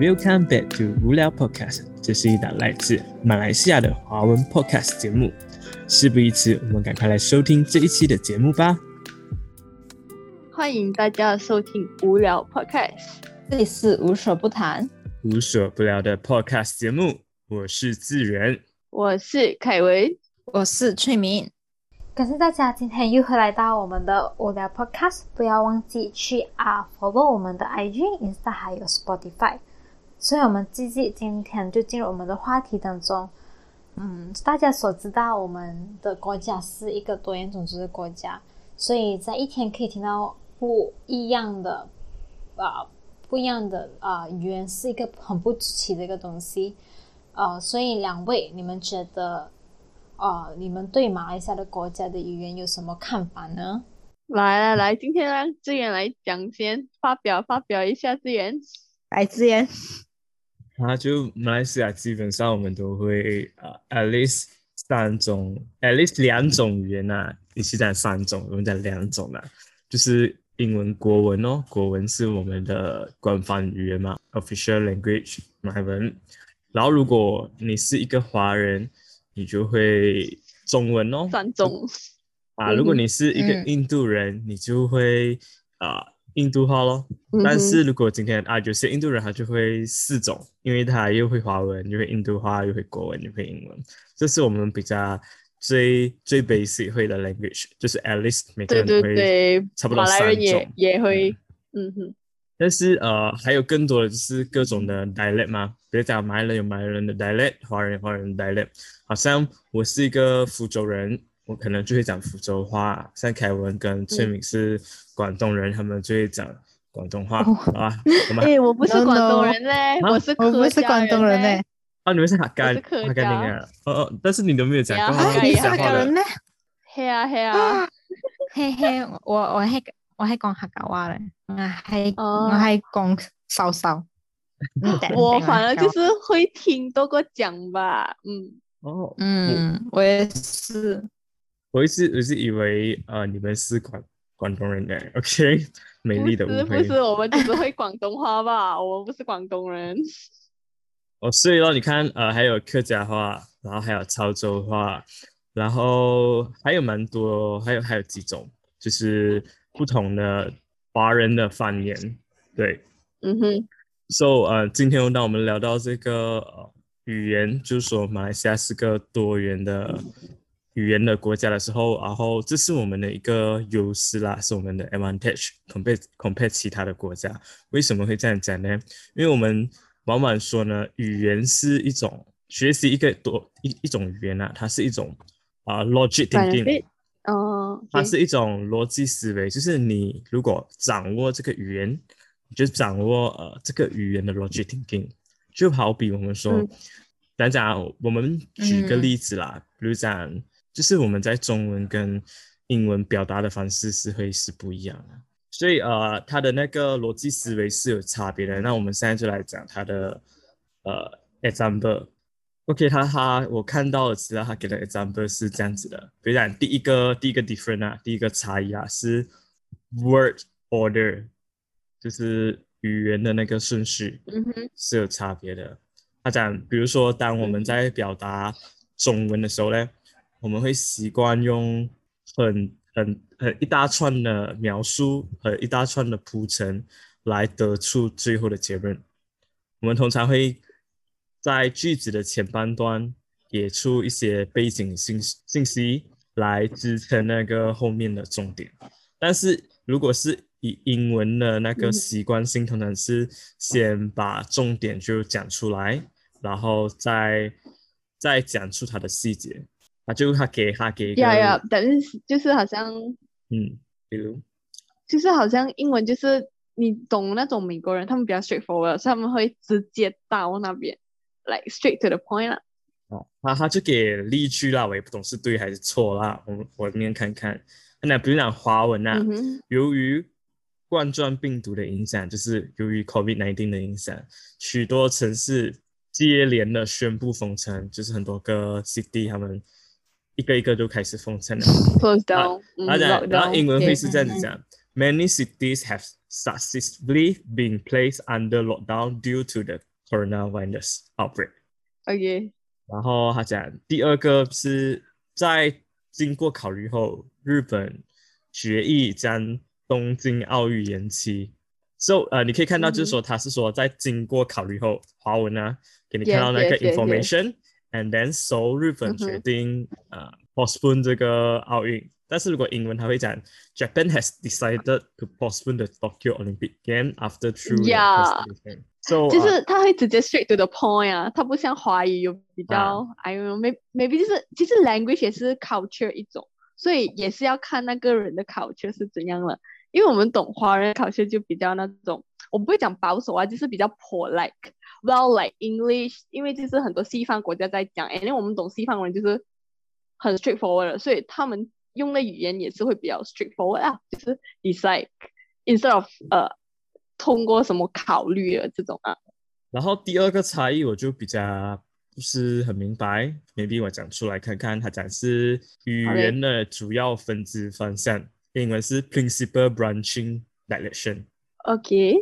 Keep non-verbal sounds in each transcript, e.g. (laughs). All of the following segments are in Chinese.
Welcome back to 无聊 Podcast，这是一档来自马来西亚的华文 Podcast 节目。事不宜迟，我们赶快来收听这一期的节目吧。欢迎大家收听无聊 Podcast，这里是无所不谈。无所不聊的 Podcast 节目，我是自然。我是凯文，我是翠明。感谢大家今天又会来到我们的无聊 Podcast，不要忘记去啊 follow 我们的 IG、Insta 还有 Spotify。所以，我们继续今天就进入我们的话题当中。嗯，大家所知道，我们的国家是一个多元种族的国家，所以在一天可以听到不一样的啊，不一样的啊语言，是一个很不奇的一个东西。呃，所以两位，你们觉得？哦，你们对马来西亚的国家的语言有什么看法呢？来来来，今天让志远来讲先，发表发表一下志远。来，志远。啊，就马来西亚基本上我们都会啊，at least 三种，at least 两种语言呐。你是讲三种，我们讲两种啦，就是英文国文哦，国文是我们的官方语言嘛，official language 马来文。然后如果你是一个华人。你就会中文哦，三种啊。如果你是一个印度人，你就会啊印度话咯。但是如果今天啊有些印度人，他就会四种，因为他又会华文，又会印度话，又会国文，又会英文。这是我们比较最最 basic 会的 language，就是 at least 每个人会差不多三种。马来人也也会，嗯哼。但是呃，还有更多的就是各种的 dialect 嘛，比如讲马来人有马来人的 dialect，华人有华人 dialect。好像我是一个福州人，我可能就会讲福州话。像凯文跟翠敏是广东人，他们就会讲广东话啊。(laughs) 哎，我不是广东人嘞，我是我不是广东人嘞。啊，你们是客家，客家人啊。哦哦，但是你都没有讲过客家人嘞。系啊系啊，嘿嘿，我我系我系讲客家话嘞。我係我係講少少，我 (laughs) 反而就是會聽多過講吧，嗯，哦，嗯，我也是，我一直我是以为呃你们是广广东人嘅，OK，(laughs) 美丽的不是，不是，我们只是会广东话吧，我们不是广东人。(laughs) 哦，所以咯，你看，呃，还有客家话，然后还有潮州话，然后还有蛮多，还有还有几种，就是不同的。华人的方言，对，嗯哼，So，呃，今天当我们聊到这个呃语言，就是说马来西亚是个多元的語言的国家的时候，然后这是我们的一个优势啦，是我们的 advantage，compare compare 其他的国家。为什么会这样讲呢？因为我们往往说呢，语言是一种学习一个多一一种语言啊，它是一种啊 logic thinking。哦，它是一种逻辑思维，就是你如果掌握这个语言，你就掌握呃这个语言的邏輯 thinking。就好比我們說，講、嗯、講，我们举个例子啦，嗯、比如講，就是我们在中文跟英文表达的方式是会是不一样的，所以呃，它的那个逻辑思维是有差别的。那我们现在就来讲它的呃 example。OK，他他我看到的資料，他给的 example 是这样子的。比如讲，第一个第一个 different 啊，第一个差异啊，是 word order，就是语言的那个顺序，嗯哼，是有差别的。他讲，比如说当我们在表达中文的时候呢，我们会习惯用很很很一大串的描述和一大串的铺陈来得出最后的结论。我们通常会。在句子的前半段给出一些背景信信息来支撑那个后面的重点，但是如果是以英文的那个习惯性，通常是先把重点就讲出来，然后再再讲出它的細節，啊，就他给他给呀呀，等于就是好像，嗯，比如，就是好像英文就是你懂那种美国人，他们比较 straightforward，所以他们会直接到那边。Like straight to the point 啦，哦，他他就给例句啦，我也不懂是对还是错啦，我我念看看。那比如讲华文啊，嗯、由于冠状病毒的影响，就是由于 COVID-19 的影响，许多城市接连的宣布封城，就是很多个 city 他們一个一个都开始封城了。Close down，然後英文会是这样子讲，Many cities have successfully been placed under lockdown due to the coronavirus outbreak。OK，然后他讲第二个是在经过考虑后，日本决议将东京奥运延期。So 呃，你可以看到就是说他是说在经过考虑后，华文呢给你看到那个 Yes, information，and then so 日本决定呃 postpone 这个奥运。但是如果英文他会讲 Japan has decided to postpone the Tokyo Olympic Game after through Yeah. So 就是他会直接 straight to the point 啊，他不像华语有比啊较、I don't know maybe maybe 就是其实 language 也是 culture 一种，所以也是要看那个人的 culture 是怎样了。因为我们懂华人 culture 就比较那种，我不会讲保守啊，就是比较 polite。Well like English，因为就是很多西方国家在讲，因为我们懂西方人就是很 straightforward，所以他们用的语言也是会比较 straightforward 啊，就是 decide instead of 呃通过什么考虑的这种啊。然后第二个差异我就比较不是很明白，maybe 我讲出来看看。它讲是语言的主要分支方向，英文是 principal branching direction，OK，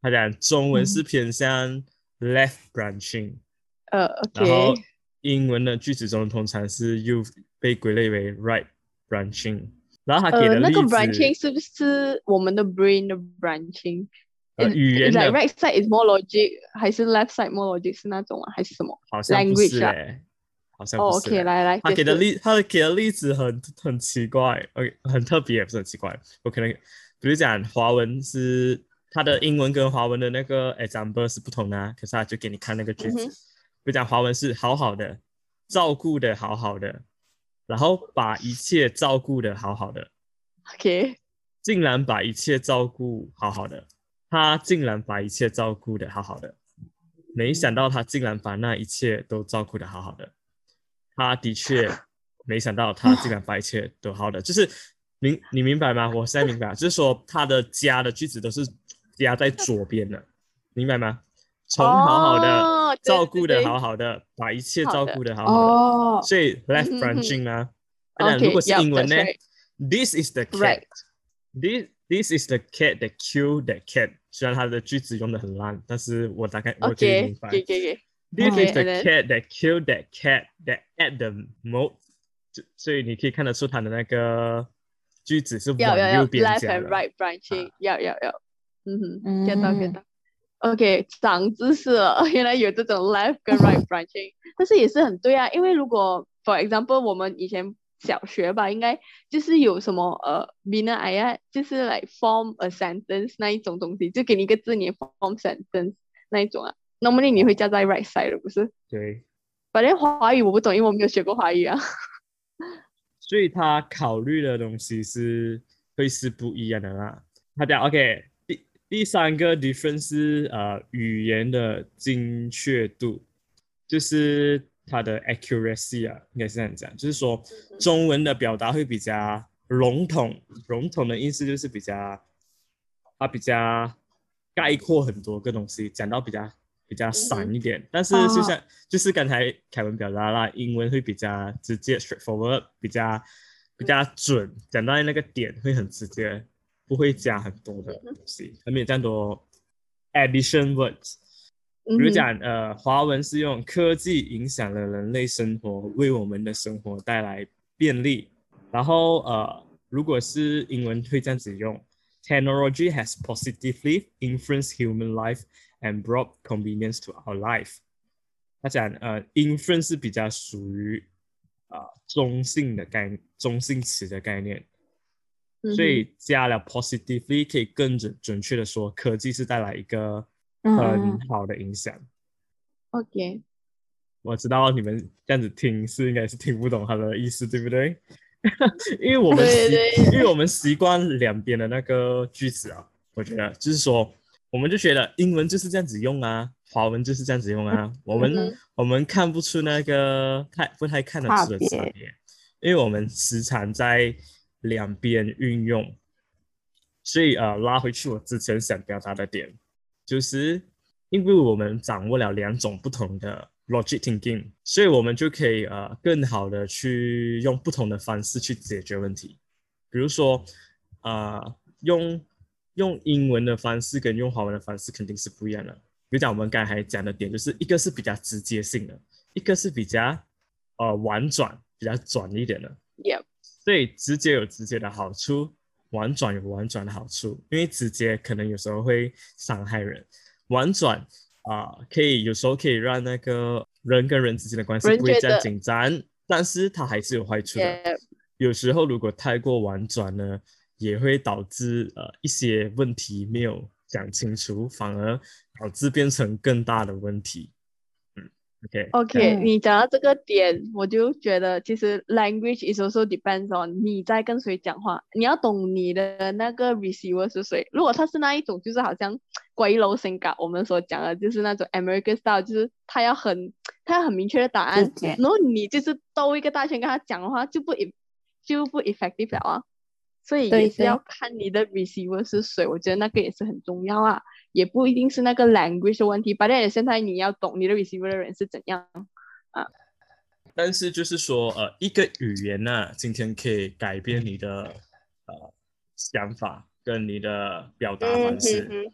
他讲中文嗯是偏向 left branching，、呃然后，OK，英文的句子中通常是又被归类为 right branching。然后他给呃，那个，branching 是不是我们的 brain 的 branching？呃语言的 right side is more logic，还是 left side more logic 是那种啊，还是什么？好像不是诶，好像哦，OK，不是诶来来，他给的例，他给的例子很很奇怪，OK，很特别，不是很奇怪。我可能比如讲华文是它的英文跟华文的那个 example 是不同的、啊，可是他就给你看那个句子。嗯哼比如讲华文是好好的，照顾的好好的，然后把一切照顾的好好的，OK，竟然把一切照顾好好的，他竟然把一切照顾的好好的，没想到他竟然把那一切都照顾的好好的，他的确没想到他竟然把一切都好的，就是明你明白吗？我现在明白，就是说他的家的句子都是加在左边的，明白吗？从好好的、照顾的好好的，把一切照顾的好好的，哦，所以 left branching 呢？如果是英文呢 right？This is the cat. This this is the cat that killed that cat。虽然它的句子用的很烂，但是我大概我可以 OK，明白。给给给 This Okay, is the cat that killed that cat that ate the most。就所以你可以看得出它的那个句子是往右边 left and。right branching，要要要，嗯哼嗯，get 到 get 到。OK，长知识了，(laughs) 原来有这种 left 跟 (laughs) right branching，但是也是很对啊，因为如果 for example 我们以前小学吧，应该就是有什么呃 bina ayat，就是来 form a sentence 那一种东西，就给你一个字，你 form sentence 那一种啊。Normally 你会加在 right side 的，不是？对，反正华语我不懂，因为我没有学过华语啊。所以他考虑的东西是会是不一样的啦。他讲 OK，第第三个 difference 是呃语言的精确度，就是它的 accuracy 啊，应该是这样讲，就是说中文的表达会比较笼统，笼统的意思就是比较它比较概括很多个东西，讲到比较比较散一点。但是就像、就是刚才凯文表达啦，英文会比较直接 straightforward，比较比较准，讲到那个点会很直接，不会加很多的东西，它没有这样多 addition words。比如讲，呃，华文是用科技影响了人类生活，为我们的生活带来便利。然后，呃，如果是英文会这样子用，Technology has positively influenced human life and brought convenience to our life。他讲，呃，influence 是比较属于啊、呃中性的概中性词的概念，所以加了 positively 可以更准准确的说，科技是带来一个嗯很好的影响。OK，我知道你们这样子听是应该是听不懂它的意思，对不对？(laughs) 因为我们习，对。对因为我们习惯两边的那个句子啊，我觉得就是说，我们就觉得英文就是这样子用啊，华文就是这样子用啊，我们、嗯我们看不出那个太不太看得出的差别，因为我们时常在两边运用，所以呃，拉回去我之前想表达的点，就是因为我们掌握了两种不同的 logic thinking，所以我们就可以呃更好的去用不同的方式去解决问题。比如说，呃，用用英文的方式跟用华文的方式肯定是不一样的。比如讲我们刚才讲的点，就是一个是比较直接性的，一个是比较呃婉转、比较转一点的。Yep，所以直接有直接的好处，婉转有婉转的好处。因为直接可能有时候会伤害人，婉转啊、可以有时候可以让那个人跟人之间的关系不会这样紧张，但是它还是有坏处的。有时候如果太过婉转呢，也会导致呃一些问题没有讲清楚，反而导致变成更大的问题。嗯，OK，OK，、嗯你讲到这个点，我就觉得其实 language is also depends on 你在跟谁讲话，你要懂你的那个 receiver 是谁。如果他是那一种，就是好像鬼楼性格，我们所讲的就是那种 American style，就是他要很他要很明确的答案，然后你就是兜一个大圈跟他讲的话，就不 e 就不 effective 了啊。所以对也是要看你的 receiver 是谁，我觉得那个也是很重要啊。也不一定是那个 language 的问题，反正现在你要懂你的 receiver 的人是怎样啊。但是就是说，呃，一个语言呢、今天可以改变你的呃想法跟你的表达方式。嗯哼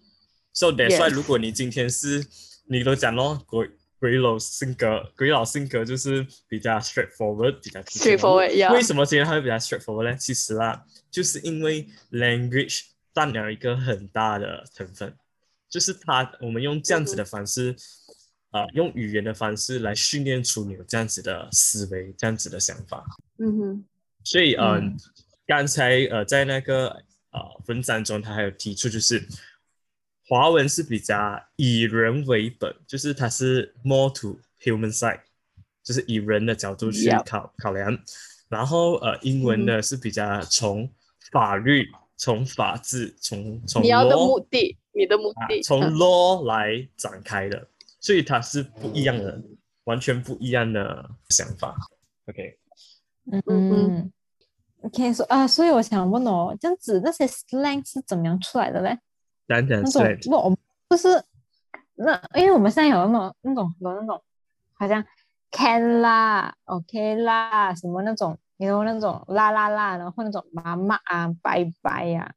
So that's why，Yes 如果你今天是你都讲咯，鬼鬼佬性格，鬼佬性格就是比较 straightforward，比较 Straightforward，为什么今天他会比较 straightforward 呢？其实啦，就是因为 language 占了一个很大的成分，就是他我们用这样子的方式，啊、用语言的方式来训练出你有这样子的思维，这样子的想法。嗯哼，所以，呃，嗯。刚才呃在那个呃文章中，他还有提出，就是华文是比较以人为本，就是它是 more to human side，就是以人的角度去考考量。然后呃，英文呢是比较从法律、从法治、从从你要的目的，你的目的，啊从嗯 law 来展开的，所以它是不一样的，完全不一样的想法。OK，嗯嗯嗯，OK，所啊，所以我想问哦，这样子那些 slang 是怎么样出来的嘞？那种不，我们不是那，因为我们现在有那种那种有那种好像 can 啦，OK 啦，什么那种，有那种啦啦啦，然后那种妈妈啊，拜拜呀、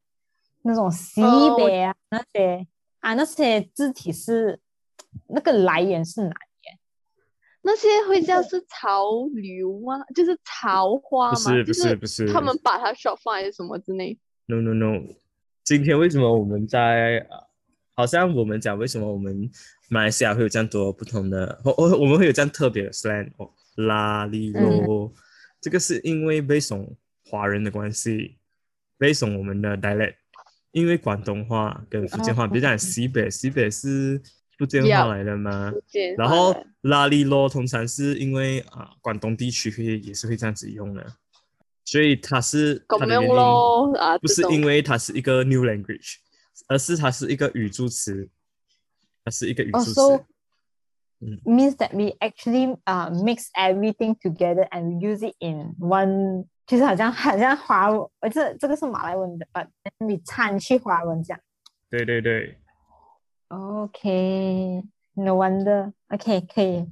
那种西北啊、那些啊那些字体是那个来源是哪里？那些会叫是潮流吗？就是潮花吗？不是不就是不是他们把它 short 放还是什么之类。No no no，今天为什么我们在呃，好像我们讲为什么我们马来西亚会有这样多不同的，我我我们会有这样特别的 slang 哦，拉力咯，这个是因为 based on 华人的关系，based on 我们的 dialect，因为广东话跟福建话，哦。比如讲西北，西北是福建话来的吗？然后拉力咯，通常是因为啊、广东地区会也是会这样子用的，所以它是不是因为它是一个 new language，而是它是一个语助词，它是一个语助词。Means that we actually uh mix everything together and use it in one，就是好像好像华文，呃，这这个是马来文的，but 你掺去华文讲。对对对，OK，no wonder。OK，可以。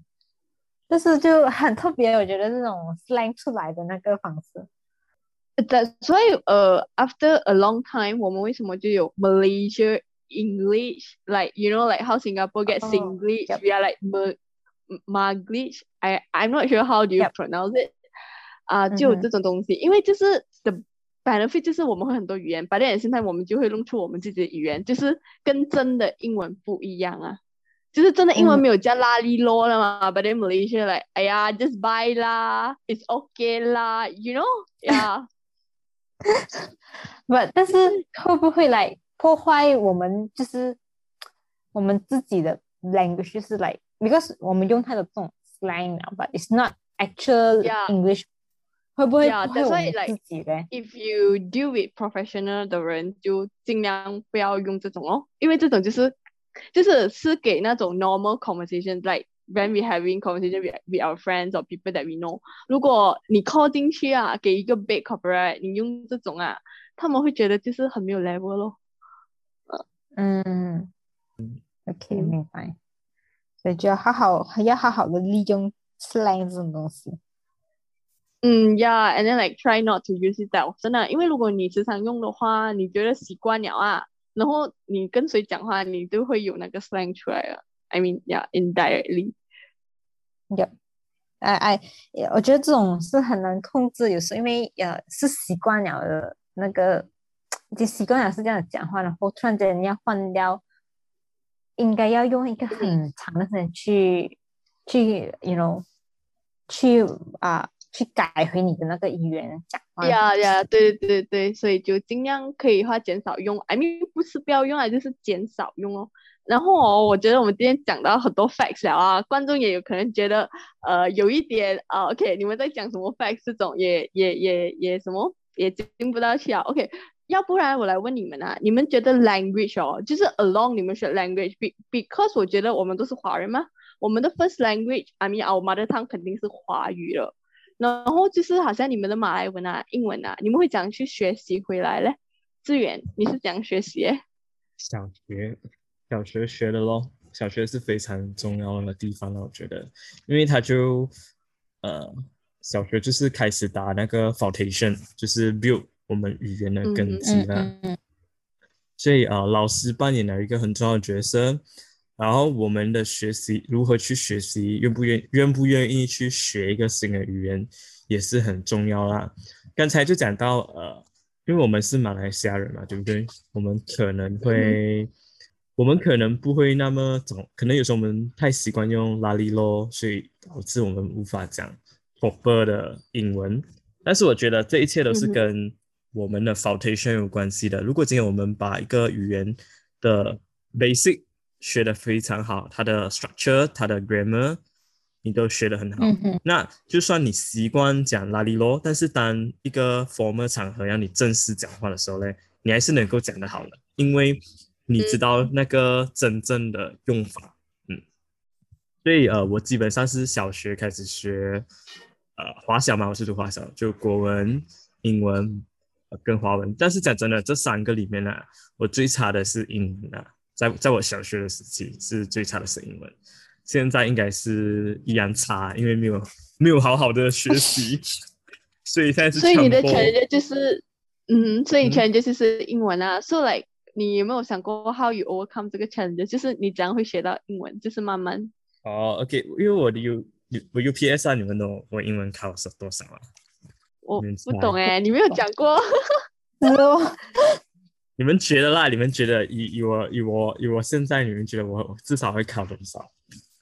但是就很特别，我觉得这种 slang 出来的那个方式。的，所以呃，after a long time，我们为什么就有 Malaysia English，like you know like how Singapore gets Oh, Singlish，we yep. are like Ma Maglish。I I'm not sure how do you Yep. pronounce it。啊，就有嗯哼这种东西，因为就是 the benefit 就是我们会很多语言，but then 现在我们就会弄出我们自己的语言，就是跟真的英文不一样啊。就是真的英文嗯没有加拉力咯了嘛，but then Malaysia like，哎呀，just buy 啦，it's okay 啦，you know，yeah。 But 但是会不会来破坏我们就是我们自己的 language，就是 like because 我们用它的这种 slang 啊，but it's not actual. English，会不会 Yeah, 破坏 that's 我 why, like, 自己嘞？if you deal with professional 的人，就尽量不要用这种哦，因为这种就是就是是给那种 normal conversation，like when we having conversation with with our friends or people that we know。如果你 call 进去啊，给一个 big corporate，你用这种啊，他们会觉得就是很没有 level 咯。嗯，OK，嗯明白。所以就要好好要好好的利用 slang 这种东西。嗯，yeah，and then like try not to use it that often 啊，因为如果你时常用的话，你觉得习惯了啊，然后你跟谁讲话，你都会有那个 slang 出来了。I mean, yeah, indirectly. Yeah. 哎哎，我觉得这种是很难控制，有时候因为呃是习惯了的那个，已经习惯了是这样讲话，然后突然间要换掉，应该要用一个很长的时间去去，you know，去啊。去改回你的那个语言讲话。呀呀，对对对对，所以就尽量可以话减少用，I mean 不是不要用啊，就是减少用哦。然后哦，我觉得我们今天讲到很多 facts 了啊，观众也有可能觉得呃有一点啊，OK，你们在讲什么 facts 这种也也也也什么也听不到去啊，OK，要不然我来问你们啊，你们觉得 language 哦，就是 along 你们学 language，because 我觉得我们都是华人嘛，我们的 first language，I mean our mother tongue 肯定是华语了。然后就是好像你们的马来文啊、英文啊，你们会怎样去学习回来嘞？志远，你是怎样学习？想学，小学学的咯。小学是非常重要的地方了，我觉得，因为他就，呃，小学就是开始打那个 foundation，就是 build 我们语言的根基了。所以啊，老师扮演了一个很重要的角色。然后我们的学习如何去学习，愿不愿愿不愿意去学一个新的语言，也是很重要啦。刚才就讲到，呃，因为我们是马来西亚人嘛，对不对？我们可能会，我们可能不会那么总，可能有时候我们太习惯用拉力咯，所以导致我们无法讲 proper 的英文。但是我觉得这一切都是跟我们的 foundation 有关系的。如果今天我们把一个语言的 basic 学得非常好，它的 structure、它的 grammar，你都学得很好。那就算你习惯讲拉里罗，但是当一个 formal 场合让你正式讲话的时候呢，你还是能够讲得好的，因为你知道那个真正的用法。嗯，所以呃，我基本上是小学开始学呃华小嘛，我是读华小，就国文、英文跟华文。但是讲真的，这三个里面呢，我最差的是英文啊。在在我小学的时期是最差的是英文，现在应该是依然差，因为没有没有好好的学习，(laughs) 所以现在是。所以你的全人就是，嗯，所以全人就是是英文啊。So like，你有没有想过 how you overcome 这个 challenge？就是你怎样会学到英文？就是慢慢。哦，OK，因为我的 U 我 UPS 啊，你们懂我英文考是多少啊？我不懂哎，你没有讲过。你们觉得啦？你们觉得以以我以我以我现在，你们觉得我至少会考多少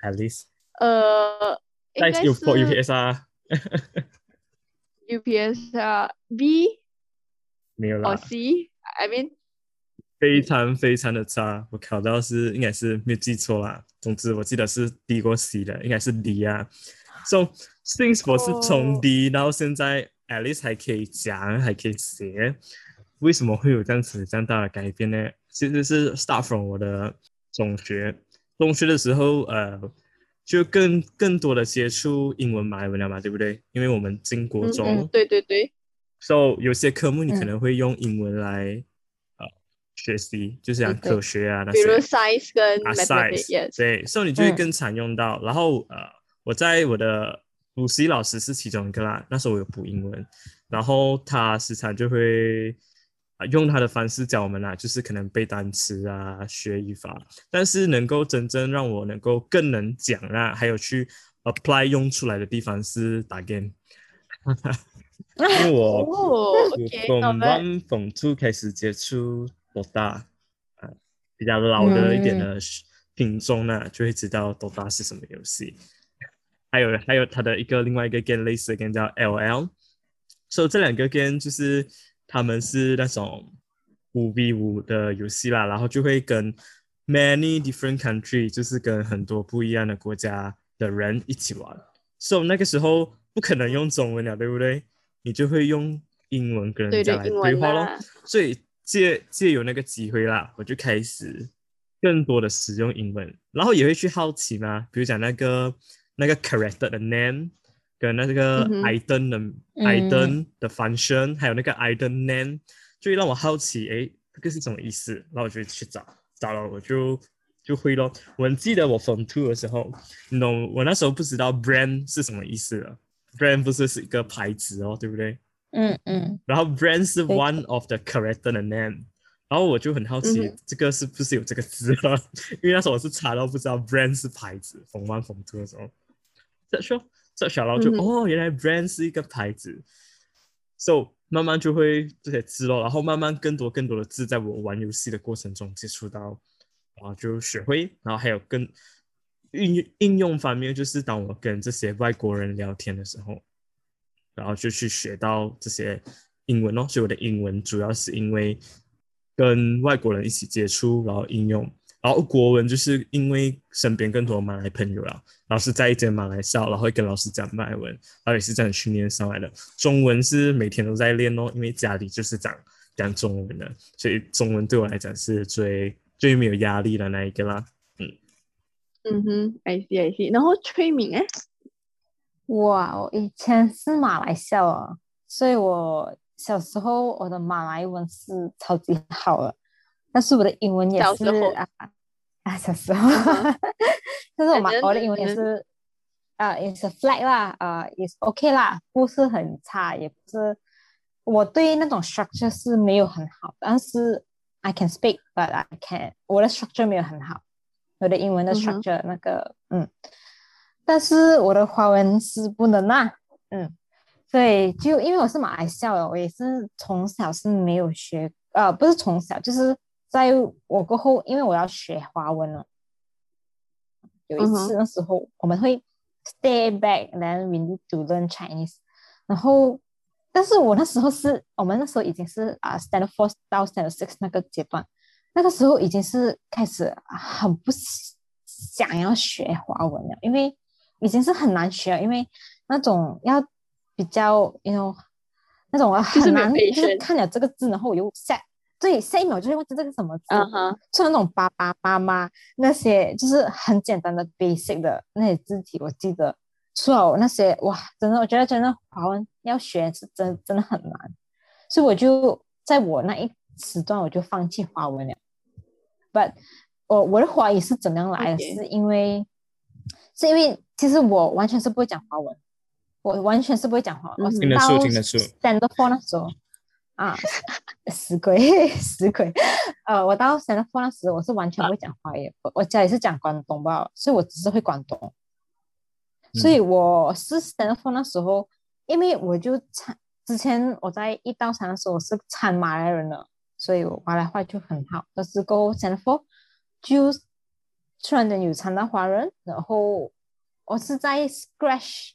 ？At least，呃，应该是 UPS 啊，(laughs) UPS 啊，B 没有啦，C，I mean 非常非常的差，我考到是应该是没有记错啦。总之我记得是低过 C 的，应该是 D 啊。So since 我是从 D 到现在，At least 还可以讲，还可以写。为什么会有这样子这样大的改变呢？其实是 start from 我的中学，中学的时候，呃，就更更多的接触英文、马来文了嘛，对不对？因为我们进国中，对对对，so 有些科目你可能会用英文来呃学习，就是讲科学啊那些，比如 science 跟 mathematics，对，所以你就会更常用到。然后呃，我在我的补习老师是其中一个啦，那时候我有补英文，然后他时常就会。用他的方式教我们啦，就是可能背单词啊，学语法，但是能够真正让我能够更能讲啊，还有去 apply 用出来的地方是打 game，(laughs) 因为我从 one 从 two 开始接触多大啊，比较老的一点的品种呢，就会知道多大是什么游戏，还有还有它的一个另外一个 game 类似的 game 叫 LL，所以这两个 game 就是。他们是那种五 v 五的游戏啦，然后就会跟 many different country，就是跟很多不一样的国家的人一起玩。所以那个时候不可能用中文了，对不对？你就会用英文跟人家来对话咯。所以借借有那个机会啦，我就开始更多的使用英文，然后也会去好奇嘛，比如讲那个那个 character 的 name。跟那个 item 的 item 的 function，还有那个 item name，就会让我好奇，哎，这个是什么意思？然后我就去找，找了我就就会咯。我记得我 from two 的时候，你懂，我那时候不知道 brand 是什么意思了。brand 不是是一个牌子哦，对不对？嗯嗯。然后 brand 是 one of the character 的 name，然然后我就很好奇嗯这个是不是有这个字了，(laughs) 因为那时候我是查到不知道 brand 是牌子，逢 one 逢 two 的时候，再说这小然后就、嗯哦，原来 brand 是一个牌子，so 慢慢就会这些字咯，然后慢慢更多更多的字在我玩游戏的过程中接触到，然后就学会，然后还有更应应用方面，就是当我跟这些外国人聊天的时候，然后就去学到这些英文哦，所以我的英文主要是因为跟外国人一起接触，然后应用，然后国文就是因为身边更多马来朋友啦，然后是在一间马来校，然后会跟老师讲马来文，然后也是这样训练上来的。中文是每天都在练哦，因为家里就是讲讲中文的，所以中文对我来讲是最最没有压力的那一个啦。嗯嗯哼，I see I see。然后崔敏哎，哇，我以前是马来校啊，所以我小时候我的马来文是超级好的，但是我的英文也是啊啊小时候，但是我马嗯我的英文也嗯是啊也是 flat 啦，啊也是 OK 啦，不是很差，也不是我对那种 structure 是没有很好，但是 I can speak but I can 我的 structure 没有很好，我的英文的 structure、那个嗯。但是我的华文是不能啊，嗯，所以就因为我是马来校的，我也是从小是没有学，呃，不是从小，就是在我过后，因为我要学华文了，有一嗯次那时候我们会 stay back we need to learn Chinese，然后，但是我那时候是我们那时候已经是啊、standard four 到 standard six 那个阶段，那个时候已经是开始很不想要学华文了，因为已经是很难学了，因为那种要比较，you know，那种很难，就是看了这个字，然后我又下，对，下一秒就会忘记这个什么字，嗯哼，就那种爸爸妈妈那些，就是很简单的 basic 的那些字体，我记得，除了那些哇，真的，我觉得真的华文要学是真真的很难，所以我就在我那一时段我就放弃华文了。But 我我的华语是怎么样来的？是因为是因为其实我完全是不会讲华文，我完全是不会讲华文，我嗯听得出听得出。Standard Four 那时候啊，死鬼死鬼，呃，我到 Standard Four 那时我是完全不会讲华语，我我家里是讲广东吧，所以我只是会广东，所以我是 Standard Four 那时候，因为我就参之前我在一到三的时候我是参马来人的，所以我马来话就很好，但是过后 Standard Four 就突然间有参到华人，然后我是在 Scratch，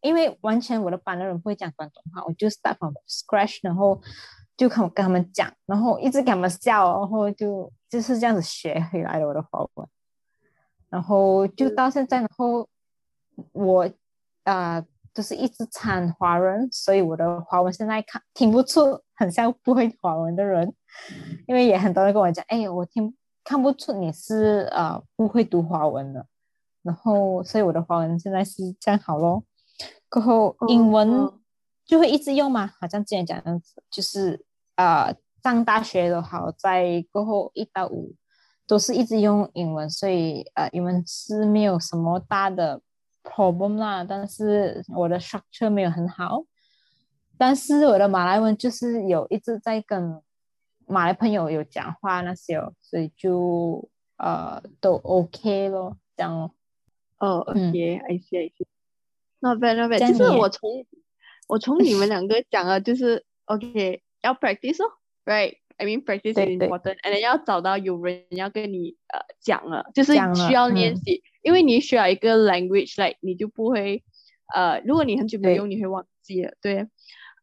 因为完全我的班的人不会讲广东话，我就 stop Scratch，然后就跟跟他们讲，然后一直给他们笑，然后就就是这样子学回来的我的华文，然后就到现在，然后我啊、呃就是一直参华人，所以我的华文现在看听不出很像不会华文的人，因为也很多人跟我讲，哎，我听看不出你是呃不会读华文的，然后所以我的华文现在是这样好咯。过后英文哦。就会一直用嘛，好像之前讲的就是呃上大学的好，在过后一到五都是一直用英文，所以呃英文是没有什么大的 problem 啦，但是我的 structure 没有很好，但是我的马来文就是有一直在跟马来朋友有讲话那些哦，所以就呃都 OK 咯，这样哦。哦嗯，OK，I see I see。Not bad, not bad。就是我从我从你们两个讲啊，(laughs) 就是 OK，要 practice 哦，right？I mean practice is 对 important，and then 要找到有人要跟你呃讲了，就是需要练嗯习，因为你需要一个 language，like 你就不会呃，如果你很久没用，你会忘记了，对。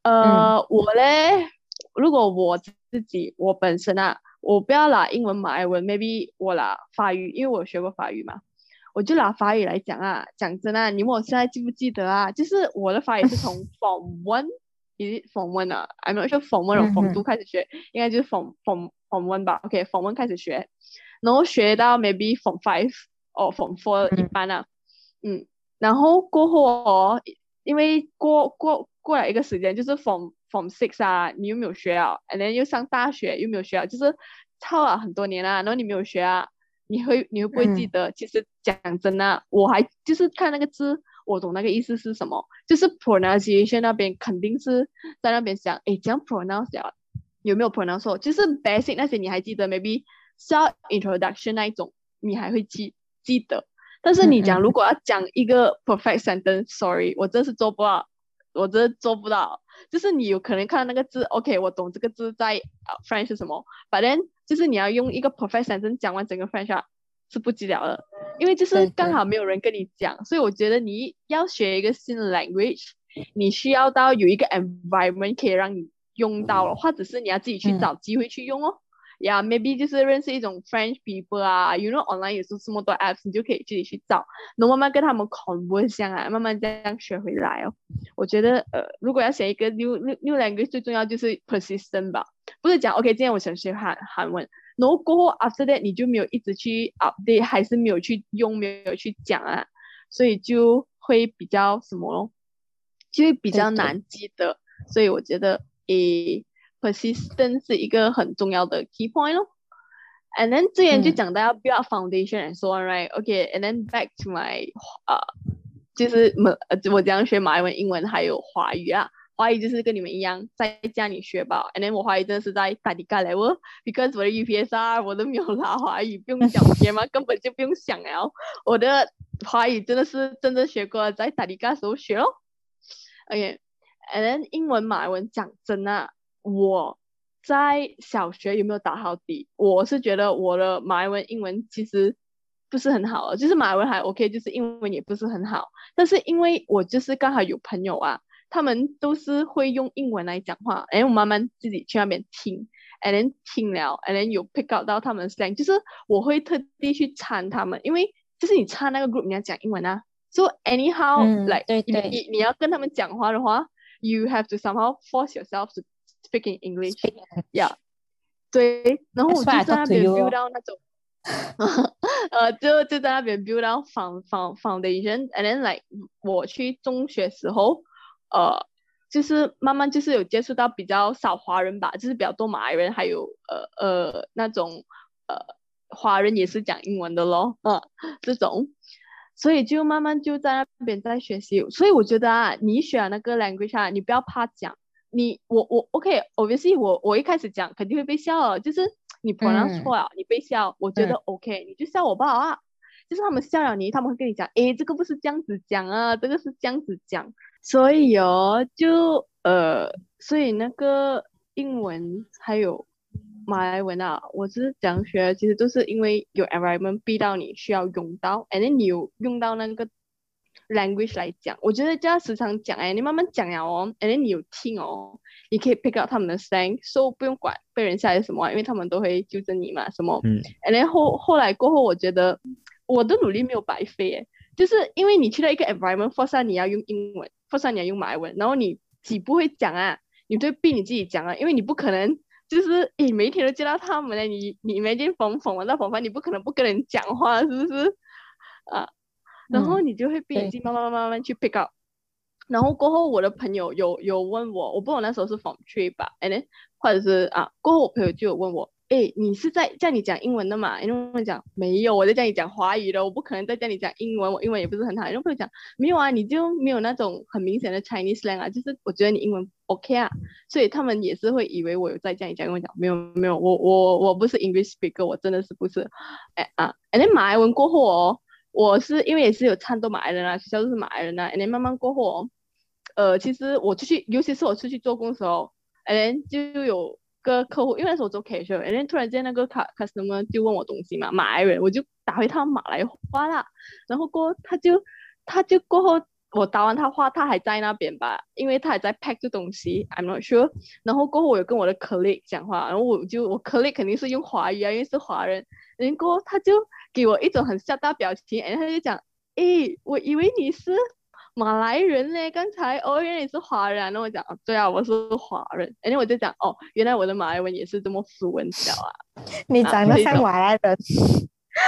呃，我嘞，如果我自己我本身啊，我不要拿英文、马来文，maybe 我拿法语，因为我学过法语嘛。我就拿法语来讲啊，讲真啊，你问我现在记不记得啊？就是我的法语是从 (laughs) Form One，也是 Form One 啊，I'm not sure Form One 或嗯 Form 哼 Two 开始学，应该就是 Form Form Form One 吧？OK，Form One 开始学，然后学到 maybe Form Five 哦 Form Four 一嗯般啊，嗯，然后过后哦，因为过过过了一个时间，就是 Form Form Six 啊，你又没有学啊，and then 又上大学又没有学啊，就是操了很多年啊，然后你没有学啊。你会你会不会记嗯得？其实讲真啊，我还就是看那个字，我懂那个意思是什么，就是 pronunciation 那边肯定是在那边想，诶，这样 pronounce 了有没有 pronounce 错，就是 basic 那些你还记得，maybe short introduction 那一种，你还会记记得。但是你讲如果要讲一个 perfect sentence，sorry，我真是做不到，我真的做不到。就是你有可能看到那个字，OK，我懂这个字在 French 是什么，but then 就是你要用一个 perfect sentence 讲完整个 French 啊是不记了的，因为就是刚好没有人跟你讲，所以我觉得你要学一个新的 language，你需要到有一个 environment 可以让你用到了，或者是你要自己去找机会去用哦。呀，maybe 就是认识一种 French people 啊，you know online 有这么多 apps，你就可以自己去找，能慢慢跟他们 converse 啊，慢慢这样学回来哦。我觉得呃，如果要学一个 new new new language，最重要就是 persistent 吧，不是讲 OK，今天我想学韩韩文，然后过后 after that 你就没有一直去 update，还是没有去用，没有去讲啊，所以就会比较什么咯，就会比较难记得，所以我觉得诶。Persistence 是一个很重要的 key point 咯。And then 之前就讲到要 build foundation and so on, right? Okay, and then back to my 呃，就是马我这样学马来文、英文还有华语啊。华语就是跟你们一样在家里学吧。And then 我华语真的是在打底干 level，because 我的 UPSR 我都没有拿华语，不用讲学吗？根本就不用想了。我的华语真的是真正学过，在打底干时候学咯。Okay, and then 英文、马来文讲真啊。我在小学有没有打好底？我是觉得我的马来文、英文其实不是很好，就是马来文还 OK，就是英文也不是很好。但是因为我就是刚好有朋友啊，他们都是会用英文来讲话，哎，我慢慢自己去那边听，and then 听了，and then 有 pick up 到他们 slang，就是我会特地去参他们，因为就是你参那个 group，你要讲英文啊，so anyhow，like，你你你要跟他们讲话的话，you have to somehow force yourself to Speaking English，yeah，对，然后我就在那边 build 到那种，(laughs) 呃，就就在那边 build 到 found found foundation，and then like 我去中学时候，呃，就是慢慢就是有接触到比较少华人吧，就是比较多马来人，还有呃呃那种呃华人也是讲英文的咯，嗯，这种，所以就慢慢就在那边在学习，所以我觉得啊，你选那个 language 啊，你不要怕讲。你我我 OK，obviously 我我一开始讲肯定会被笑，就是你 pronounce 错了，你被笑，我觉得 OK，你就笑我不好啊。就是他们笑了你，他们会跟你讲，诶，这个不是这样子讲啊，这个是这样子讲。所以哦，就呃，所以那个英文还有马来文啊，我是讲学，其实都是因为有 environment 逼到你需要用到，and then 你有用到那个。Language 来讲，我觉得就要时常讲哎，你慢慢讲呀哦 then 你有听哦，你可以 pick up 他们的声，so 不用管被人下些什么，因为他们都会纠正你嘛，什么，嗯，and then 后后来过后，我觉得我的努力没有白费哎，就是因为你去到一个 environment，for 上你要用英文，for 上你要用马来文，然后你几不会讲啊，你就逼你自己讲啊，因为你不可能就是你每一天都见到他们嘞，你你每天缝缝完到缝缝，你不可能不跟人讲话，是不是啊？然后你就会逼自己慢慢慢慢慢去 pick up，然后过后我的朋友有有问我，我不懂那时候是 from tree 吧，and 或者是啊，过后我朋友就有问我，哎，你是在叫你讲英文的嘛？因为我讲没有，我在叫你讲华语的，我不可能在叫你讲英文，我英文也不是很好。然后朋友讲没有啊，你就没有那种很明显的 Chinese slang 啊，就是我觉得你英文 OK 啊，所以他们也是会以为我有在叫你讲英文，讲没有没有，我我我不是 English speaker，我真的是不是，哎啊，and 马来文过后哦。我是因为也是有参多马来人啊，学校都是马来人啊然后慢慢过后，呃，其实我出去，尤其是我出去做工的时候然后就有个客户，因为那时候做 cashier，and then 突然间那个 customer 就问我东西嘛，马来人，我就打回他马来话啦，然后过他就他就过后我打完他话，他还在那边吧，因为他还在 pack 这东西，I'm not sure，然后过后我有跟我的 colleague 讲话，然后我就我 colleague 肯定是用华语啊，因为是华人，然后过后他就。给我一种很吓到表情，然后他就讲，诶，我以为你是马来人呢，刚才哦，原来你是华人，然后我讲，对啊，我是华人，然后我就讲，哦，原来我的马来文也是这么斯文小啊，你长得像马来人，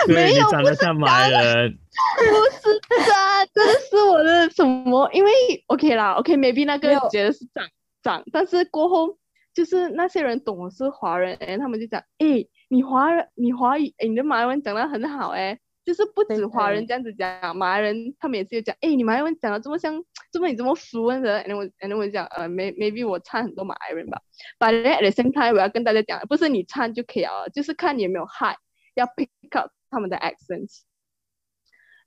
没有，长得像马来人，不是啊，这是我的什么？因为 OK 啦，OK，maybe 那个觉得是长长，但是过后就是那些人懂我是华人，然后他们就讲，诶。你华人，你华语，哎，你的马来文讲的很好哎，就是不止华人这样子讲，马来人他们也是有讲，哎，你马来文讲的这么像，这么你这么的，然后我然后我讲，呃，may maybe 我差很多马来人吧，but at the same time 我要跟大家讲，不是你唱就可以了，就是看你有没有 high，要 pick up 他们的 accents，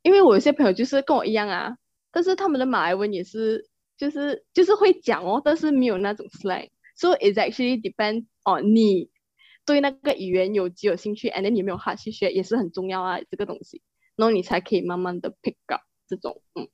因为我有些朋友就是跟我一样啊，但是他们的马来文也是就是就是会讲哦，但是没有那种 slang，so it actually depends on 你对那个语言有极有兴趣，and then 你有没有 hard 去学也是很重要啊，这个东西，然后你才可以慢慢的 pick up 这种，嗯，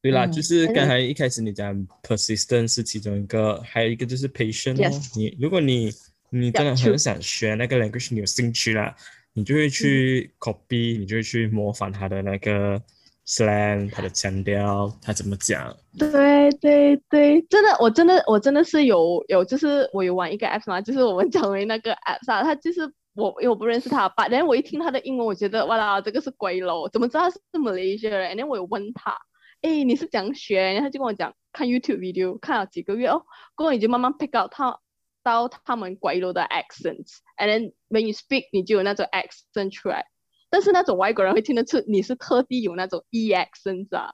对啦，嗯就是嗯刚才一开始你讲 persistent 是其中一个，还有一个就是 patient 哦。Yes 你如果你你真的很想学那个 language，你有兴趣啦，你就会去 copy，、你就会去模仿他的那个 slang，他的腔调，他怎么讲。对对对，真的，我真的我真的是有有，就是我有玩一个 app 嘛，就是我们讲为那个 app 啊，他就是我因为我不认识他，but then 我一听他的英文，我觉得哇啦，这个是鬼佬，怎么知道他是 Malaysia 人？然后我有问他，哎，你是怎样学？然后他就跟我讲，看 YouTube video 看了几个月哦，过后你就慢慢 pick out 他到他们鬼佬的 accents，and then when you speak，你就有那种 accent 出来。但是那种外国人会听得出你是特地有那种 e accent 啊，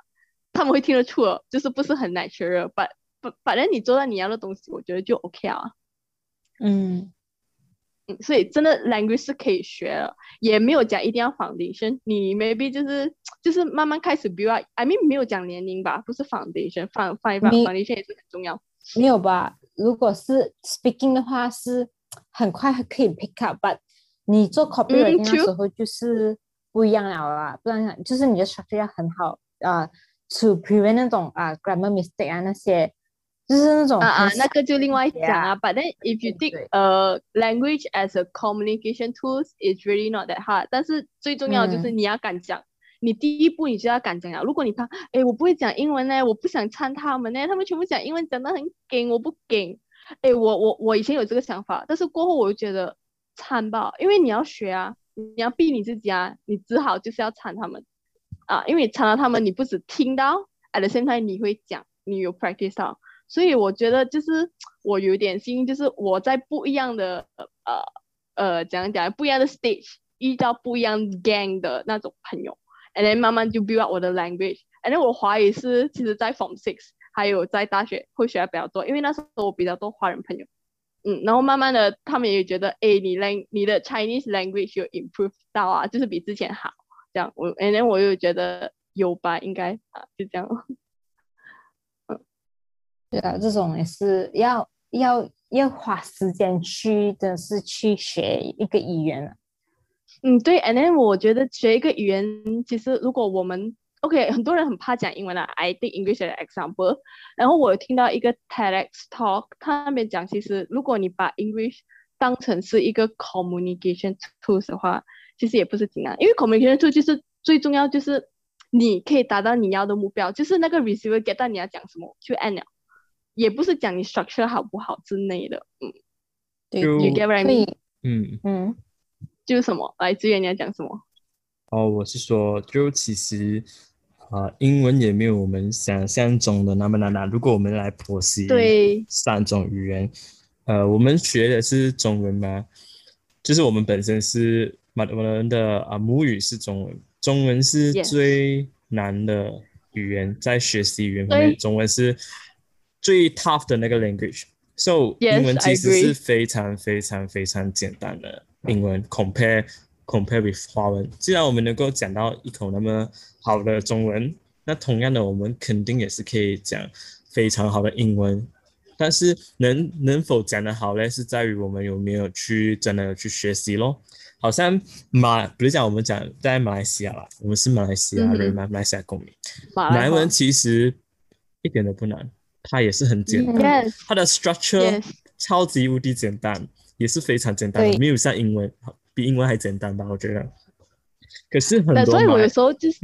他们会听得出哦，就是不是很 natural，but 反反正你做到你要的东西，我觉得就 OK 啊。嗯，嗯，所以真的 language 是可以学的，也没有讲一定要 foundation，你 maybe 就是就是慢慢开始 build up，I mean 没有讲年龄吧，不是 foundation，放放一放你 foundation 也是很重要。没有吧？如果是 speaking 的话，是很快可以 pick up，but 你做 copywriting 的时候就是不一样了啦，不然就是你的 structure 要很好啊、to prevent 那种啊、grammar mistake 啊那些，就是那种啊啊，那个就另外讲啊。But then if you think 呃 language as a communication tools is really not that hard，但是最重要的就是你要敢讲。你第一步你就要敢讲了。如果你怕，哎，我不会讲英文呢，我不想参他们呢，他们全部讲英文讲得很紧，我不紧。哎，我我我以前有这个想法，但是过后我就觉得参吧，因为你要学啊，你要逼你自己啊，你只好就是要参他们啊，因为你参了他们，你不只听到，at the same time 你会讲，你有 practice 到。所以我觉得就是 (tsk) 我有点幸运，就是我在不一样的呃呃讲讲不一样的 stage 遇到不一样 gang 的那种朋友，and then 慢慢就 build up 我的 language，and then 我怀疑是其实在 form six 还有在大学会学的比较多，因为那时候我比较多华人朋友，嗯，然后慢慢的他们也觉得，哎，你 lang 你的 Chinese language 有 improve 到啊，就是比之前好，这样我，and then 我又觉得有吧，应该啊，就这样。(laughs) 对啊，这种也是要要要花时间去，真的是去学一个语言啊。嗯，对，and then 我觉得学一个语言，其实如果我们 OK，很多人很怕讲英文啊，I think English as an example。然后我有听到一个 TEDx talk，他那边讲，其实如果你把 English 当成是一个 communication tools 的话，其实也不是挺难，因为 communication tool 就是最重要就是你可以达到你要的目标，就是那个 receiver get 到你要讲什么就按了，也不是讲你 structure 好不好之类的，嗯对就，you get what I 所 mean？嗯，嗯，就是什么？来，志远你要讲什么？哦，我是说，就其实啊、英文也没有我们想象中的那么难拿。如果我们来剖析对三种语言，呃，我们学的是中文嘛，就是我们本身是马我们的啊母语是中文，中文是最难的语言，在学习语言方面，中文是最 tough 的那个 language。So Yes, 英文其实是非常非常非常简单的英文，compare compare with 华文。既然我们能够讲到一口那么好的中文，那同样的，我们肯定也是可以讲非常好的英文。但是能能否讲得好呢？是在于我们有没有去真的去学习咯。好像马，比如讲我们讲在马来西亚啦，我们是马来西亚人嗯哼嘛，马来西亚公民，马来文其实一点都不难，它也是很简单，它的 structure 超级无敌简单，也是非常简单的，没有像英文比英文还简单吧？我觉得。可是很，多所以我有时候就是，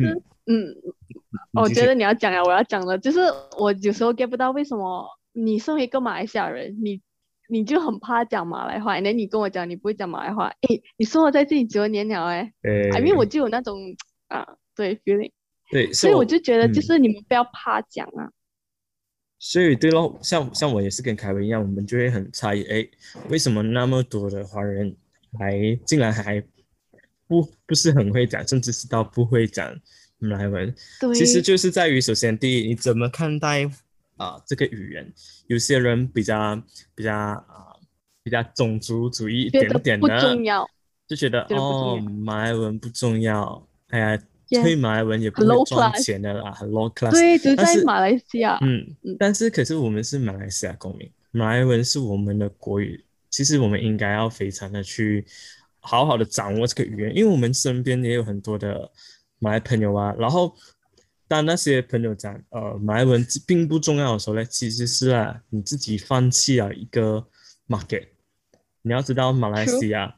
嗯我觉得你要讲啊，我要讲的，就是我有时候 get 不到为什么你身为一个马来西亚人，你你就很怕讲马来话，那你跟我讲你不会讲马来话，诶，你生活在这里九年了，诶呃，，I mean 我就有那种啊，对 feeling，对，所以我就觉得就嗯是你们不要怕讲啊，所以对咯，像像我也是跟凯文一样，我们就会很诧异，哎，为什么那么多的华人还竟然还不不是很会讲，甚至是到不会讲马来文。对，其实就是在于，首先第一，你怎么看待啊、这个语言？有些人比较比较啊、比较种族主义一点点的，重要，就觉得哦，马来文不重要，哎呀会马来文也不很会赚钱的啦，很 low class。对，只但是在马来西亚，嗯嗯，但是可是我们是马来西亚公民，马来文是我们的国语，其实我们应该要非常的去好好的掌握这个语言，因为我们身边也有很多的马来朋友啊。然后当那些朋友讲呃马来文并不重要的时候呢，其实是啊你自己放弃了一个 market。你要知道马来西亚。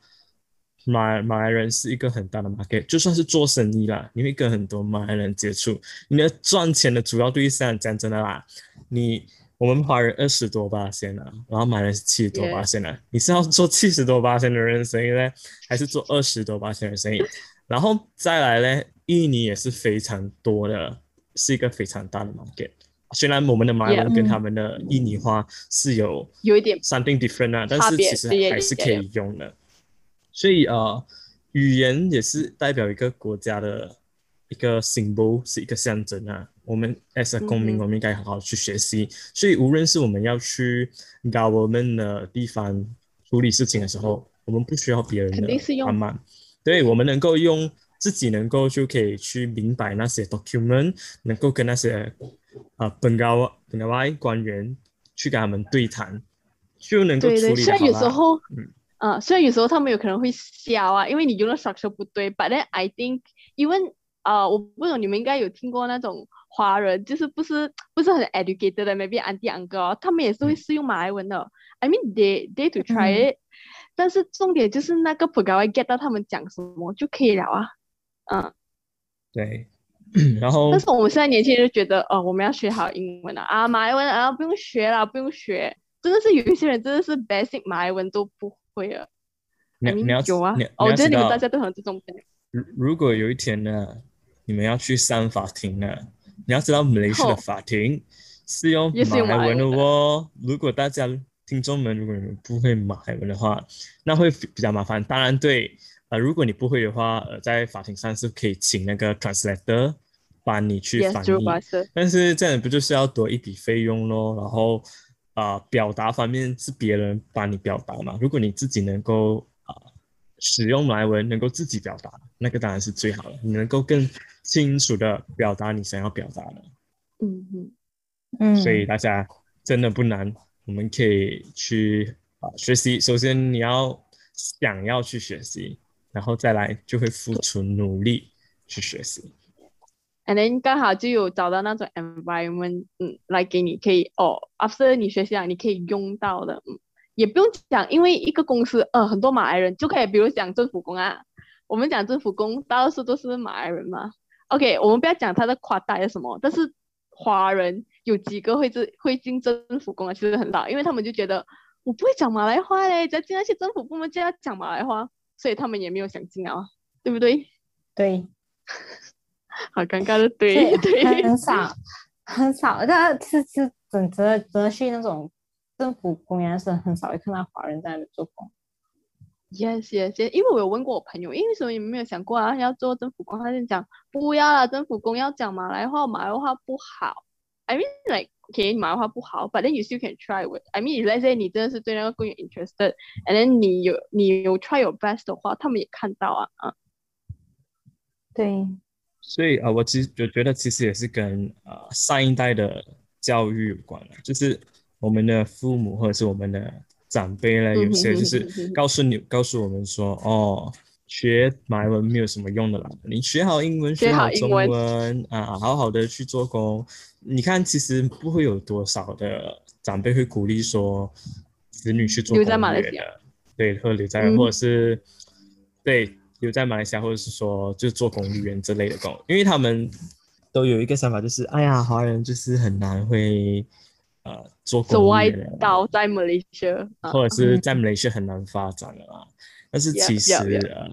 马马来人是一个很大的 market，就算是做生意啦，你会跟很多马来人接触。你的赚钱的主要对象，讲真的啦，你我们华人二十多八线啊，然后马来人是七十多八线啊，你是要做七十多八线的人生意呢，还是做二十多八线的生意？然后再来呢，印尼也是非常多的，是一个非常大的 market。虽然我们的马来文跟他们的印尼话是有有一点 something different 啊，但是其实还是可以用的。所以呃，语言也是代表一个国家的一个 symbol，是一个象征啊。我们 as a 公民，嗯我们应该好好去学习。所以无论是我们要去 government 的地方处理事情的时候，我们不需要别人的帮忙，对我们能够用自己能够就可以去明白那些 document，能够跟那些啊本高本高外官员去跟他们对谈，就能够对对，处理虽然得好啦。有时候，嗯。啊，虽然有时候他们有可能会笑啊，因为你用的 structure 不对，but then I think even 啊、我不懂你们应该有听过那种华人，就是不是不是很 educated 的，maybe auntie uncle，哦他们也是会嗯试用马来文的。I mean they they to try it，、但是重点就是那个 g r a get 到他们讲什么就可以了啊。嗯，对，(clears throat) 然后但是我们现在年轻人就觉得，哦，我们要学好英文啊，啊，马来文啊，不用学了，不用学。真的是有一些人真的是 basic 马来文都不会了。你 I 你要有啊，哦我觉得你们大家都很有这种。如如果有一天呢，你们要去上法庭呢，你要知道马来西亚的哦法庭是用马来文的马来文的哦。如果大家听众们，如果你们不会马来文的话，那会比较麻烦。当然对，呃，如果你不会的话，呃，在法庭上是可以请那个 translator 帮你去翻译。但是这样不就是要多一笔费用咯？然后啊、呃表达方面是别人帮你表达嘛。如果你自己能够啊、使用马来文，能够自己表达，那个当然是最好的。你能够更清楚的表达你想要表达的。嗯嗯，嗯，所以大家真的不难，我们可以去啊、学习。首先你要想要去学习，然后再来就会付出努力去学习。and then 刚好就有找到那种 environment，嗯，来给你可以哦，after 你学习了，你可以用到的，嗯，也不用讲，因为一个公司，呃，很多马来人就可以，比如讲政府工啊，我们讲政府工，大多数都是马来人嘛。OK，我们不要讲他的夸大是什么，但是华人有几个会进会进政府工啊，其实很少，因为他们就觉得我不会讲马来话嘞，只要进那些政府部门就要讲马来话，所以他们也没有想进啊，对不对？对，(laughs) 好尴尬的，对对，很少很少，但是其实整则则去那种政府公园是很少会看到华人在那里做工。Yes, yes, yes. 因为我有问过我朋友，因为为什么你们没有想过啊？要做政府工，他就讲不要啦，政府工要讲马来话，马来话不好。I mean, like, okay, 马来话不好，but then you still can try with. I mean, let's say 你真的是对那个工有 interested, and then 你有你有 try your best 的话，他们也看到啊啊。对，所以啊、呃我其实我觉得其实也是跟啊、呃上一代的教育有关了，就是我们的父母或者是我们的长辈呢，有些就是告诉你告诉我们说，哦，学马来文没有什么用的啦，你学好英文，学学好中文文。啊，好好的去做工。你看，其实不会有多少的长辈会鼓励说子女去做留在马来西亚。对，或者留在，嗯。或者是对留在马来西亚，或者是说就做公务员之类的工，因为他们都有一个想法，就是哎呀，华人就是很难会呃做公务是歪员的倒在 Malaysia 啊。或者是在马来西亚很难发展的啦。但是其实.呃，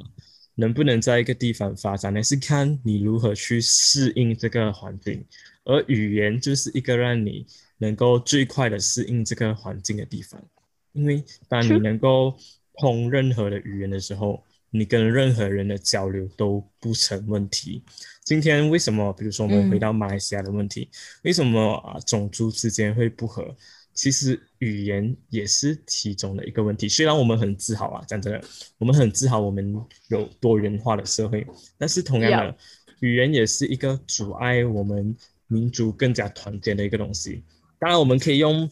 能不能在一个地方发展呢，是看你如何去适应这个环境，而语言就是一个让你能够最快的适应这个环境的地方。因为当你能够通任何的语言的时候，你跟任何人的交流都不成问题。今天为什么？比如说我们回到马来西亚的问题，为什么啊种族之间会不和？其实语言也是其中的一个问题。虽然我们很自豪啊，讲真的，我们很自豪我们有多元化的社会，但是同样的，语言也是一个阻碍我们民族更加团结的一个东西。当然，我们可以用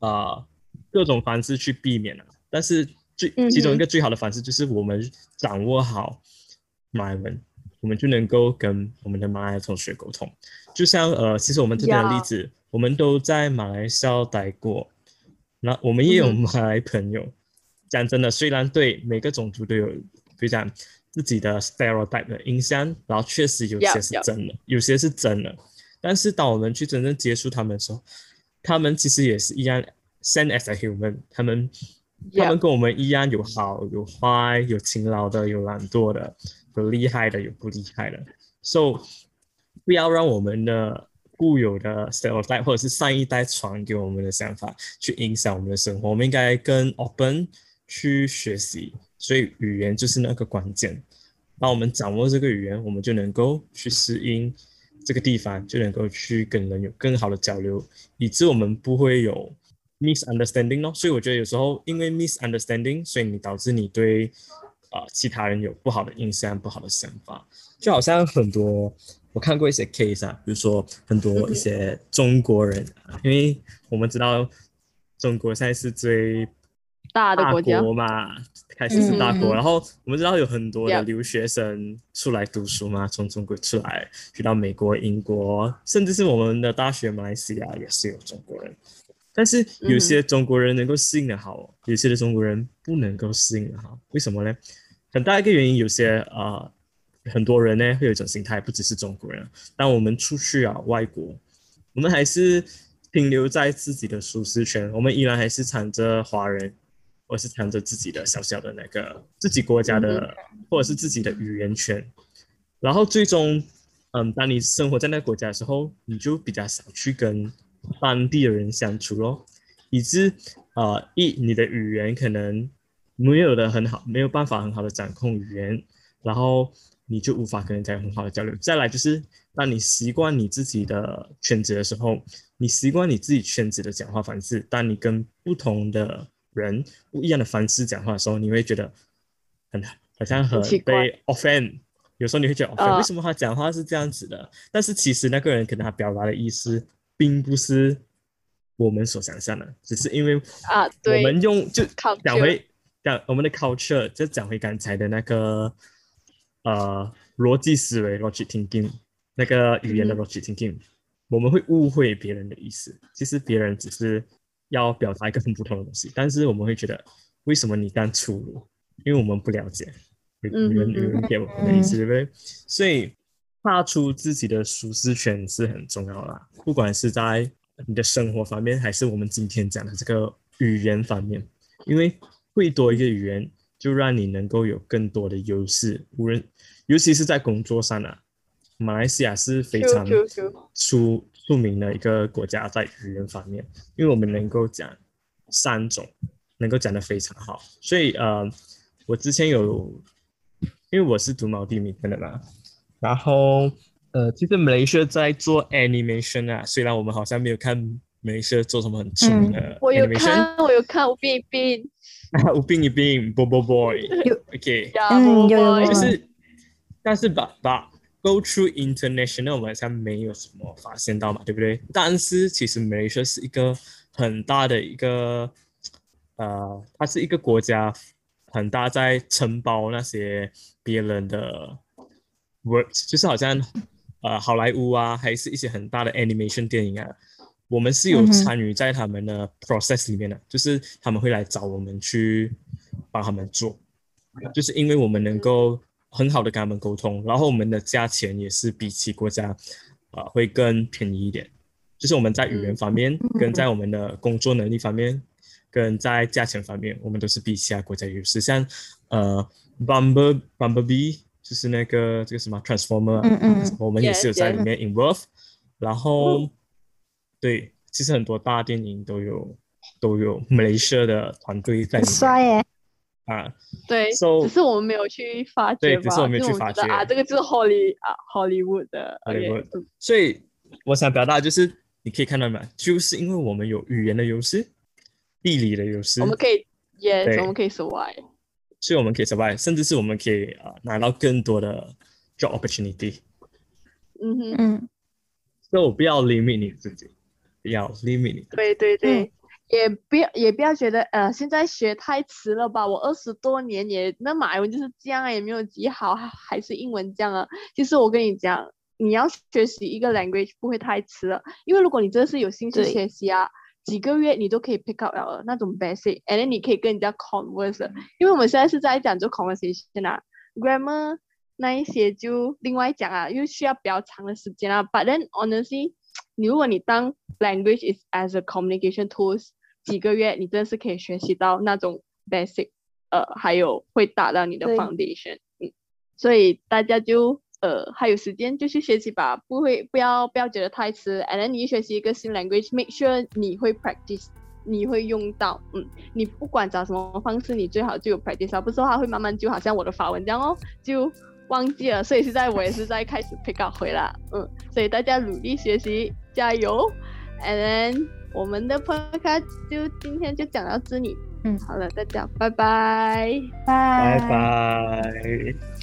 啊各种方式去避免啊，但是最其中一个最好的方式就是我们掌握好马来文。我们就能够跟我们的马来同学沟通，就像呃，其实我们这边的例子，我们都在马来西亚待过，那我们也有马来朋友。讲真的，虽然对每个种族都有非常自己的 stereotype 的印象，然后确实有些是真的，有些是真的，但是当我们去真正接触他们的时候，他们其实也是一样，same as a human，他们他们跟我们一样有好有坏，有勤劳的，有懒惰的。有厉害的，有不厉害的，so 不要让我们的固有的 stereotype 或者是上一代传给我们的想法去影响我们的生活。我们应该跟 open 去学习，所以语言就是那个关键。当我们掌握这个语言，我们就能够去适应这个地方，就能够去跟人有更好的交流，以致我们不会有 misunderstanding 咯。所以我觉得有时候因为 misunderstanding，所以你导致你对。啊，其他人有不好的印象、不好的想法，就好像很多我看过一些 case 啊，比如说很多一些中国人，因为我们知道中国现在是最大的国家嘛，开始是大国，然后我们知道有很多的留学生出来读书嘛，从中国出来去到美国、英国，甚至是我们的大学马来西亚也是有中国人。但是有些中国人能够适应的好，有些的中国人不能够适应的好，为什么呢？很大一个原因，有些啊，很多人呢会有一种心态，不只是中国人，当我们出去啊，外国，我们还是停留在自己的舒适圈，我们依然还是藏着华人，或是藏着自己的小小的那个自己国家的，或者是自己的语言圈，然后最终，嗯，当你生活在那个国家的时候，你就比较少去跟。当地的人相处咯，以致啊一你的语言可能没有的很好，没有办法很好的掌控语言，然后你就无法跟人家很好的交流。再来就是当你习惯你自己的圈子的时候，你习惯你自己圈子的讲话方式，当你跟不同的人不一样的方式讲话的时候，你会觉得很好像很被 offend，有时候你会觉得 offend，为什么他讲话是这样子的？但是其实那个人可能他表达的意思。并不是我们所想象的，只是因为啊，我们用就讲回讲我们的 culture，就讲回刚才的那个呃逻辑思维 （logic thinking） 那个语言的 logic thinking，我们会误会别人的意思，其实别人只是要表达一个很普通的东西，但是我们会觉得为什么你刚粗鲁？因为我们不了解别人别人给我们的意思，对不对？所以。跨出自己的舒适圈是很重要的，不管是在你的生活方面，还是我们今天讲的这个语言方面，因为会多一个语言，就让你能够有更多的优势。无论尤其是在工作上啊，马来西亚是非常出出名的一个国家，在语言方面，因为我们能够讲三种，能够讲得非常好。所以呃，我之前有，因为我是读毛地米的嘛。然后，呃，其实马来西亚在做 animation 啊，虽然我们好像没有看马来西亚做什么很出名的。我有看，我有看吴冰冰。吴冰一冰，Bobo Boy，OK。嗯，有有有。就是，但是把把 go through international，我们好像没有什么发现到嘛，对不对？但是其实马来西亚是一个很大的一个，呃，它是一个国家，很大在承包那些别人的。work 就是好像呃好莱坞啊，还是一些很大的 animation 电影啊，我们是有参与在他们的 process 里面的，就是他们会来找我们去帮他们做，就是因为我们能够很好的跟他们沟通，然后我们的价钱也是比起国家啊会更便宜一点，就是我们在语言方面，跟在我们的工作能力方面，跟在价钱方面，我们都是比其他国家优势，像呃 Bumble Bumblebee。就是那个这个什么 Transformer，嗯嗯，我们也是有在里面 involve，然后对，其实很多大电影都有都有 Malaysia 的团队在里面。帅耶！啊，对 So- 只是我们没有去发掘，对只是我们没有去发掘啊，这个就是 Holly 啊 Hollywood 的 Hollywood 所以我想表达就是，你可以看到吗？就是因为我们有语言的优势，地理的优势我，们可以 yes，我们可以 survive。所以我们可以 survive，甚至是我们可以啊、呃拿到更多的 job opportunity。嗯哼，嗯，所以我不要 limit 你自己，不要 limit。对对对。嗯也不要也不要觉得呃，现在学太迟了吧？我二十多年也那马来文就是这样啊，也没有几好，还还是英文这样啊。其实我跟你讲，你要学习一个 language 不会太迟了，因为如果你真的是有兴趣学习啊，几个月你都可以 pick up 了那种 basic，and then 你可以跟人家 converse。因为我们现在是在讲做 conversation 啊，grammar 那一些就另外讲啊，又需要比较长的时间啊。But then honestly，你如果你当 language is as a communication tools，几个月你真的是可以学习到那种 basic，呃，还有会打到你的 foundation，嗯，所以大家就呃还有时间就去学习吧，不会不要不要觉得太迟，and then 你学习一个新 language，make sure 你会 practice。你会用到，嗯，你不管找什么方式，你最好就有 practice 啊，不是的话会慢慢就好像我的法文这样哦，就忘记了，所以现在我也是在开始 pick up 回来，嗯，所以大家努力学习，加油！And then 我们的 podcast 就今天就讲到这里，嗯好了，大家拜拜。拜拜拜。